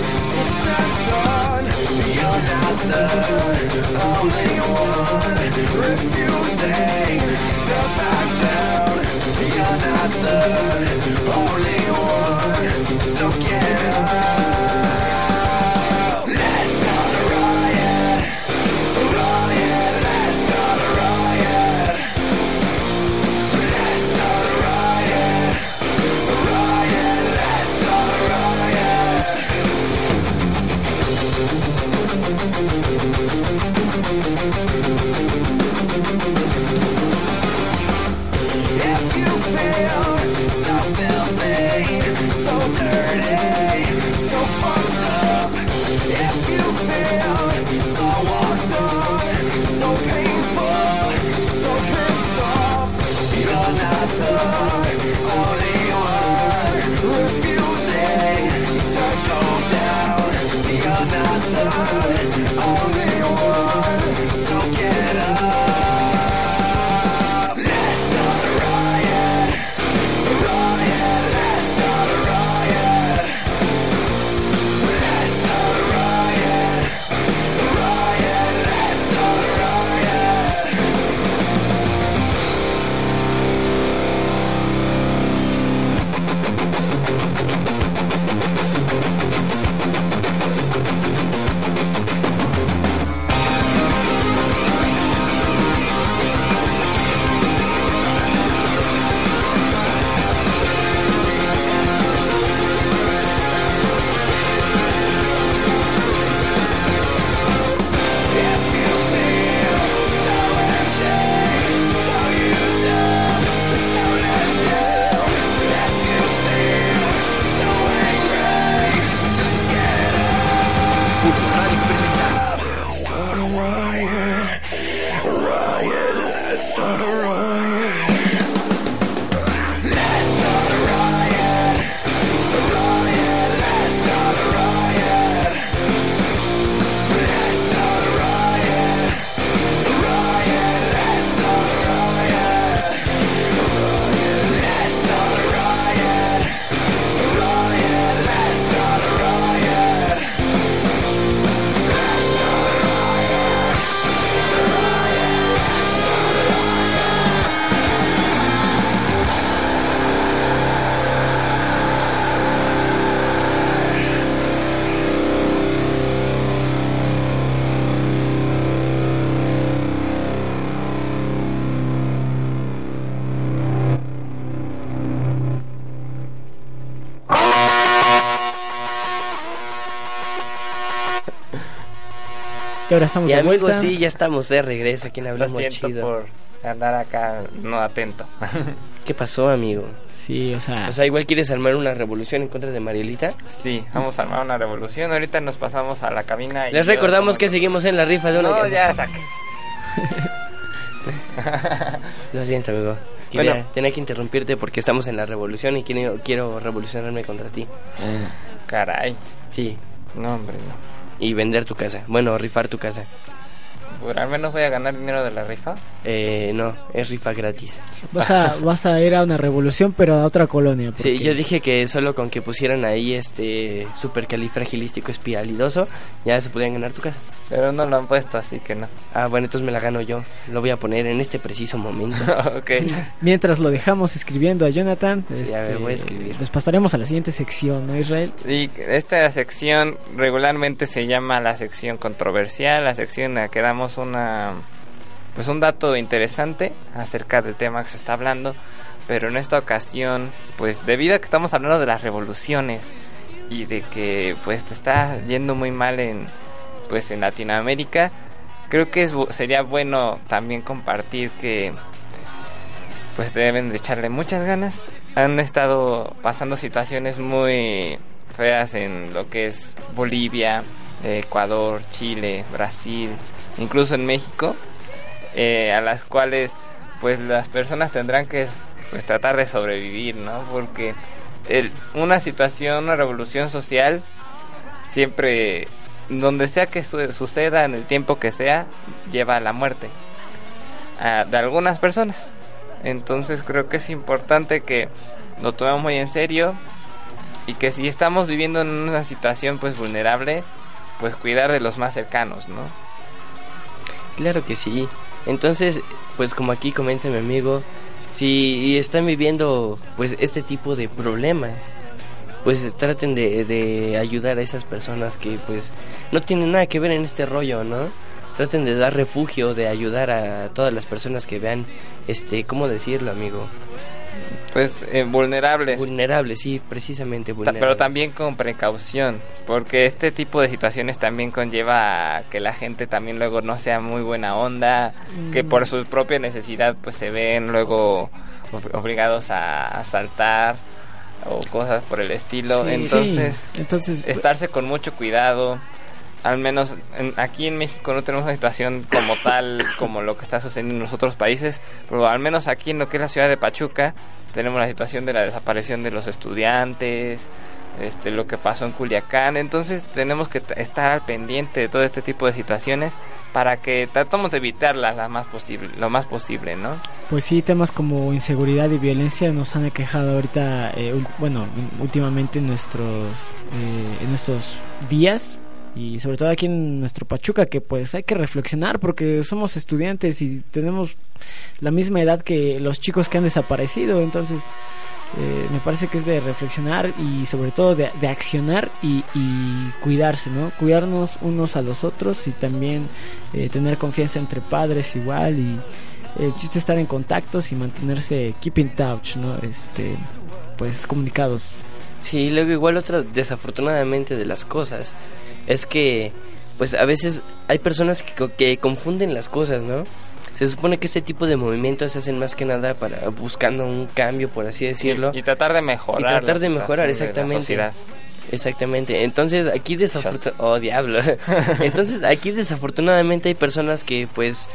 S18: after Only one refusing to back down You're not the only one. So get up.
S5: Y ahora estamos
S4: y
S5: de
S4: amigos,
S5: vuelta.
S4: sí, ya estamos de regreso aquí en
S2: Lo
S4: Hablamos
S2: siento
S4: Chido.
S2: por andar acá no atento. *laughs*
S4: ¿Qué pasó, amigo?
S5: Sí, o sea...
S4: O sea, igual quieres armar una revolución en contra de Marielita.
S2: Sí, vamos a armar una revolución. Ahorita nos pasamos a la cabina. y
S4: Les recordamos que seguimos en la rifa de una...
S2: No, ya saques. *laughs*
S4: Lo siento, amigo. Quería-
S2: Bueno.
S4: tenía que interrumpirte porque estamos en la revolución y quiero, quiero revolucionarme contra ti.
S2: Caray.
S4: Sí.
S2: No, hombre, no.
S4: Y vender tu casa. Bueno, rifar tu casa.
S2: Al menos voy a ganar dinero de la rifa.
S4: Eh, no, es rifa gratis.
S5: Vas a, *laughs* vas a ir a una revolución, pero a otra colonia.
S4: Sí, yo dije que solo con que pusieran ahí este supercalifragilístico espiralidoso ya se podían ganar tu casa.
S2: Pero no lo han puesto, así que no.
S4: Ah, bueno, entonces me la gano yo. Lo voy a poner en este preciso momento. *laughs*
S2: ok. *laughs*
S5: Mientras lo dejamos escribiendo a Jonathan,
S4: Sí, a ver,
S5: este,
S4: voy a escribir.
S5: Pues pasaremos a la siguiente sección, ¿no, Israel?
S2: Y esta sección regularmente se llama la sección controversial, la sección en la que damos una pues un dato interesante acerca del tema que se está hablando, pero en esta ocasión, pues debido a que estamos hablando de las revoluciones y de que pues te está yendo muy mal en pues en Latinoamérica, creo que sería bueno también compartir que pues deben de echarle muchas ganas. Han estado pasando situaciones muy feas en lo que es Bolivia, eh, Ecuador, Chile, Brasil, incluso en México, eh, a las cuales pues las personas tendrán que pues tratar de sobrevivir, ¿no? Porque una situación, una revolución social siempre donde sea que su- suceda en el tiempo que sea lleva a la muerte ah, de algunas personas. Entonces creo que es importante que lo tomemos muy en serio y que si estamos viviendo en una situación pues vulnerable, pues cuidar de los más cercanos, ¿no?
S4: Claro que sí. Entonces, pues como aquí comenta mi amigo, si están viviendo pues este tipo de problemas, pues traten de, de ayudar a esas personas que pues no tienen nada que ver en este rollo, ¿no? Traten de dar refugio, de ayudar a todas las personas que vean, este, ¿cómo decirlo, amigo?
S2: Pues eh, vulnerables.
S4: Vulnerables, sí, precisamente vulnerables.
S2: Pero también con precaución, porque este tipo de situaciones también conlleva a que la gente también luego no sea muy buena onda, que
S5: Mm.
S2: por su propia necesidad pues se ven luego ob- obligados a asaltar o cosas por el estilo.
S5: Sí,
S2: Entonces,
S5: sí. Entonces,
S2: estarse con mucho cuidado. Al menos en- aquí en México no tenemos una situación como tal *coughs* como lo que está sucediendo en los otros países, pero al menos aquí en lo que es la ciudad de Pachuca tenemos la situación de la desaparición de los estudiantes, este lo que pasó en Culiacán, entonces tenemos que estar al pendiente de todo este tipo de situaciones para que tratemos de evitarlas la más posible, lo más posible, ¿no?
S5: Pues sí, temas como inseguridad y violencia nos han aquejado ahorita, eh, bueno, últimamente en nuestros, eh, en estos días y sobre todo aquí en nuestro Pachuca que pues hay que reflexionar porque somos estudiantes y tenemos la misma edad que los chicos que han desaparecido, entonces eh, me parece que es de reflexionar y sobre todo de, de accionar y, cuidarse, ¿no? Cuidarnos unos a los otros y también eh, tener confianza entre padres igual y el chiste es estar en contactos y mantenerse keep in touch, ¿no? Este, pues comunicados.
S4: Sí, luego igual otra desafortunadamente de las cosas es que pues a veces hay personas que, que confunden las cosas, ¿no? Se supone que este tipo de movimientos se hacen más que nada para buscando un cambio, por así decirlo.
S2: Y, y tratar de mejorar.
S4: Y tratar de mejorar,
S2: de
S4: exactamente. Exactamente. Entonces, aquí desafortunadamente... Oh, diablo. *laughs* Entonces, aquí desafortunadamente hay personas que, pues,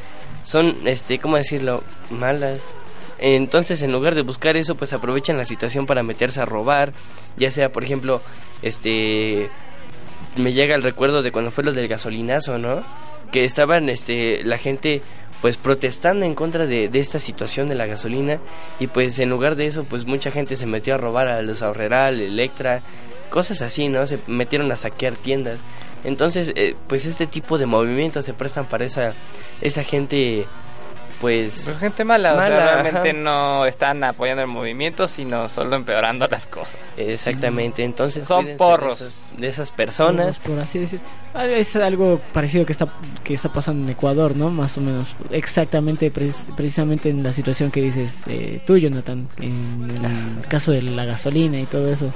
S4: son, este, ¿cómo decirlo? Malas. Entonces, en lugar de buscar eso, pues aprovechan la situación para meterse a robar. Ya sea, por ejemplo, este... Me llega el recuerdo de cuando fue lo del gasolinazo, ¿no? Que estaban, este, la gente pues protestando en contra de, de esta situación de la gasolina y pues en lugar de eso pues mucha gente se metió a robar a los Ahorreral, Electra, cosas así, ¿no? Se metieron a saquear tiendas. Entonces, eh, pues este tipo de movimientos se prestan para esa esa gente pues
S2: Pues gente mala, o sea,
S4: Mala,
S2: realmente
S4: ajá.
S2: no están apoyando el movimiento, sino solo empeorando las cosas.
S4: Exactamente, entonces
S2: Son porros.
S4: de, esas- de esas personas.
S5: Por así decir. Ah, Es algo parecido que está que está pasando en Ecuador, ¿no? Más o menos. Exactamente, precis- precisamente en la situación que dices eh, tú, Jonathan, en el caso de la gasolina y todo eso.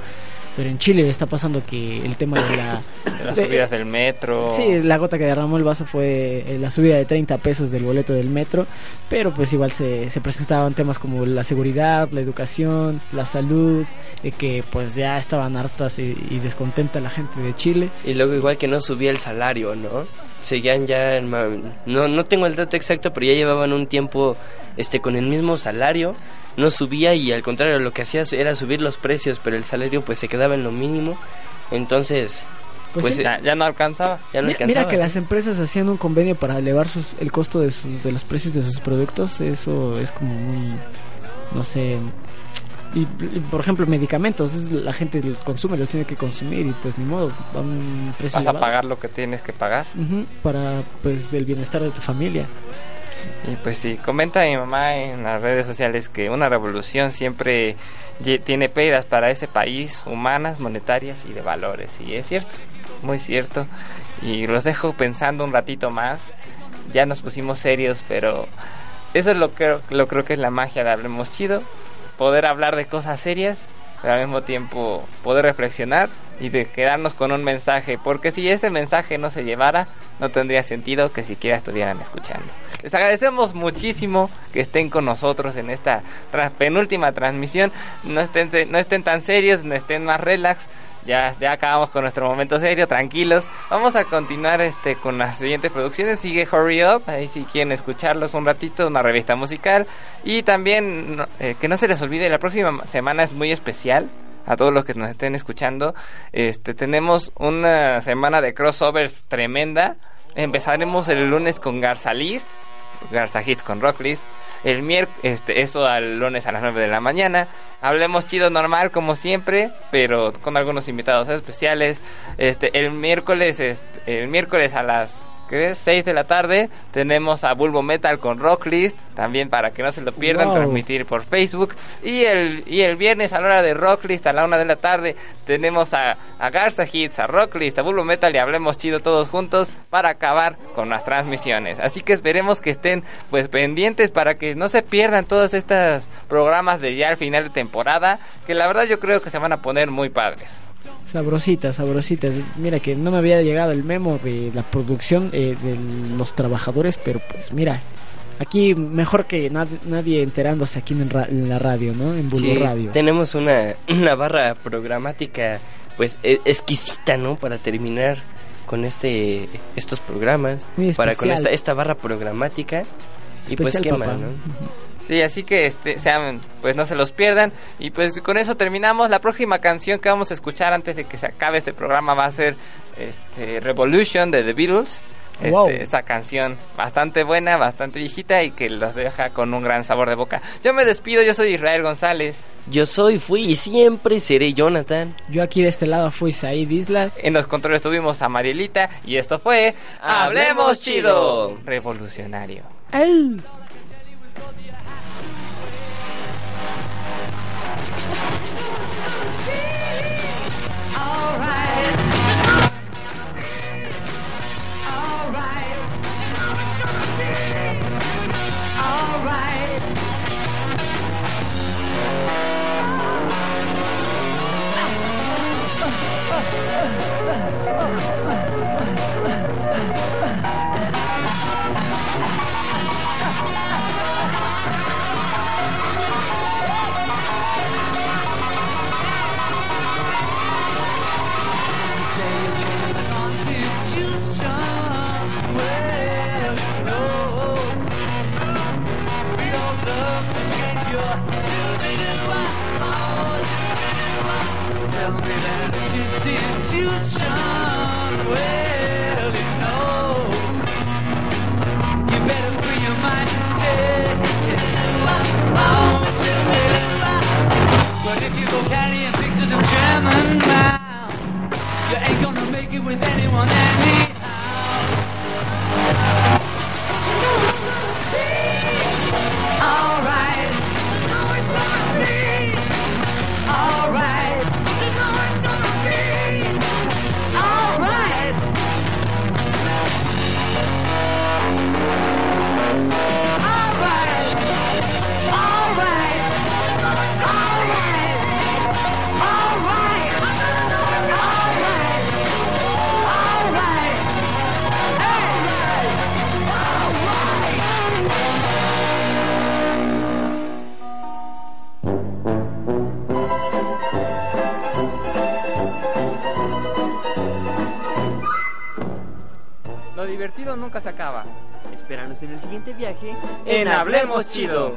S5: Pero en Chile está pasando que el tema de la...
S2: De las
S5: de-
S2: subidas del metro.
S5: Sí, la gota que derramó el vaso fue eh, la subida de 30 pesos del boleto del metro, pero pues igual se, se presentaban temas como la seguridad, la educación, la salud, eh, que pues ya estaban hartas y, y descontenta la gente de Chile.
S4: Y luego igual que no subía el salario, ¿no? Seguían ya, en ma- no, no tengo el dato exacto, pero ya llevaban un tiempo este con el mismo salario, no subía y al contrario lo que hacía era subir los precios, pero el salario pues se quedaba en lo mínimo. Entonces,
S5: Pues
S4: pues,
S5: sí.
S4: ya,
S2: ya no alcanzaba.
S4: Ya no alcanzaba.
S5: Mira que
S4: sí.
S5: las empresas hacían un convenio para elevar sus, el costo de, sus, de los precios de sus productos, eso es como muy, no sé, y, y, por ejemplo medicamentos, es- la gente los consume, los tiene que consumir y pues ni modo, a un precio
S2: Vas a pagar lo que tienes que pagar.
S5: Para pues el bienestar de tu familia.
S2: Y pues sí, comenta mi mamá en las redes sociales que una revolución siempre tiene pérdidas para ese país, humanas, monetarias y de valores. Y es cierto, muy cierto. Y los dejo pensando un ratito más. Ya nos pusimos serios, pero eso es lo que lo creo que es la magia de Hablemos Chido. Poder hablar de cosas serias, pero al mismo tiempo poder reflexionar y de quedarnos con un mensaje. Porque si ese mensaje no se llevara, no tendría sentido que siquiera estuvieran escuchando. Les agradecemos muchísimo que estén con nosotros en esta penúltima transmisión. No estén, no estén tan serios, no estén más relax. Ya, ya acabamos con nuestro momento serio, tranquilos. Vamos a continuar este con las siguientes producciones. Sigue Hurry Up, ahí si quieren escucharlos un ratito, una revista musical. Y también eh, que no se les olvide, la próxima semana es muy especial. A todos los que nos estén escuchando, este tenemos una semana de crossovers tremenda. Empezaremos el lunes con Garza List, Garza Hits con Rocklist. El miércoles, este, eso al lunes a las 9 de la mañana. Hablemos chido normal como siempre, pero con algunos invitados especiales. Este, el miércoles, este, el miércoles a las ¿qué es? 6 de la tarde tenemos a Bulbo Metal con Rocklist, también para que no se lo pierdan,
S5: Wow.
S2: transmitir por Facebook. Y el, y el viernes a la hora de Rocklist, a la 1 de la tarde, tenemos a, a Garza Hits, a Rocklist, a Bulbo Metal y Hablemos Chido todos juntos para acabar con las transmisiones. Así que esperemos que estén pues pendientes para que no se pierdan todos estos programas de ya al final de temporada, que la verdad yo creo que se van a poner muy padres.
S5: Sabrositas, sabrositas. Mira que no me había llegado el memo de la producción eh, de los trabajadores, pero pues mira, aquí mejor que nad- nadie enterándose aquí en, ra- en la radio, ¿no? En Bulbo
S4: Sí,
S5: Radio.
S4: tenemos una, *clears throat* una barra programática pues e- exquisita, ¿no? Para terminar con este estos programas, para con esta esta barra programática y pues qué
S5: papá.
S4: más, ¿no?
S2: Sí, así que este, sean, pues no se los pierdan. Y pues con eso terminamos. La próxima canción que vamos a escuchar antes de que se acabe este programa va a ser este, Revolution de The Beatles. Este,
S5: Wow.
S2: Esta canción bastante buena, bastante viejita y que los deja con un gran sabor de boca. Yo me despido, yo soy Israel González.
S4: Yo soy, fui y siempre seré Jonathan.
S5: Yo aquí de este lado fui Said Islas.
S2: En los controles tuvimos a Marielita y esto fue
S4: Hablemos Chido.
S2: Revolucionario.
S18: But if you go carrying pictures of German mouth, you ain't gonna make it with anyone Alright. Alright. Alright.
S2: Divertido nunca se acaba.
S8: Espéranos en el siguiente viaje
S2: En Hablemos Chido.